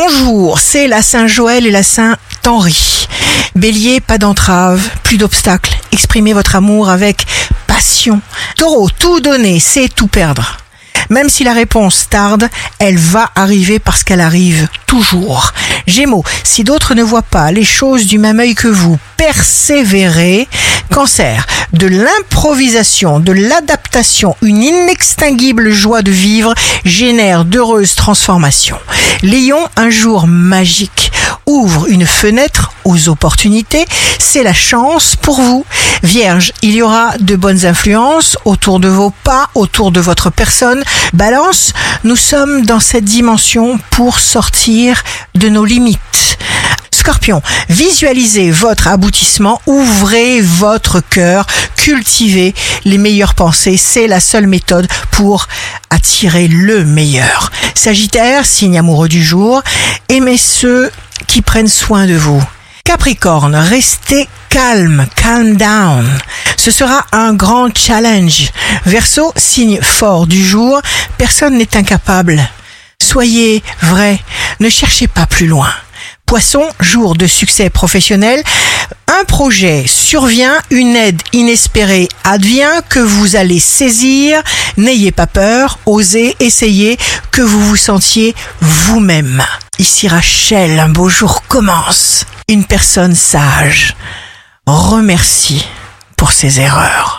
Bonjour, c'est la Saint-Joël et la Saint-Henri. Bélier, pas d'entrave, plus d'obstacles. Exprimez votre amour avec passion. Taureau, tout donner, c'est tout perdre. Même si la réponse tarde, elle va arriver parce qu'elle arrive toujours. Gémeaux, si d'autres ne voient pas les choses du même œil que vous, persévérez. Cancer, de l'improvisation, de l'adaptation, une inextinguible joie de vivre génère d'heureuses transformations. Lion, un jour magique ouvre une fenêtre aux opportunités, c'est la chance pour vous. Vierge, il y aura de bonnes influences autour de vos pas, autour de votre personne. Balance, nous sommes dans cette dimension pour sortir de nos limites. Scorpion, visualisez votre aboutissement, ouvrez votre cœur, cultivez les meilleures pensées, c'est la seule méthode pour attirer le meilleur. Sagittaire, signe amoureux du jour, aimez ceux qui prennent soin de vous. Capricorne, restez calme, calm down. Ce sera un grand challenge. Verseau, signe fort du jour, personne n'est incapable. Soyez vrai, ne cherchez pas plus loin. Poisson, jour de succès professionnel, un projet survient, une aide inespérée advient que vous allez saisir, n'ayez pas peur, osez, essayez, que vous vous sentiez vous-même. Ici Rachel, un beau jour commence. Une personne sage remercie pour ses erreurs.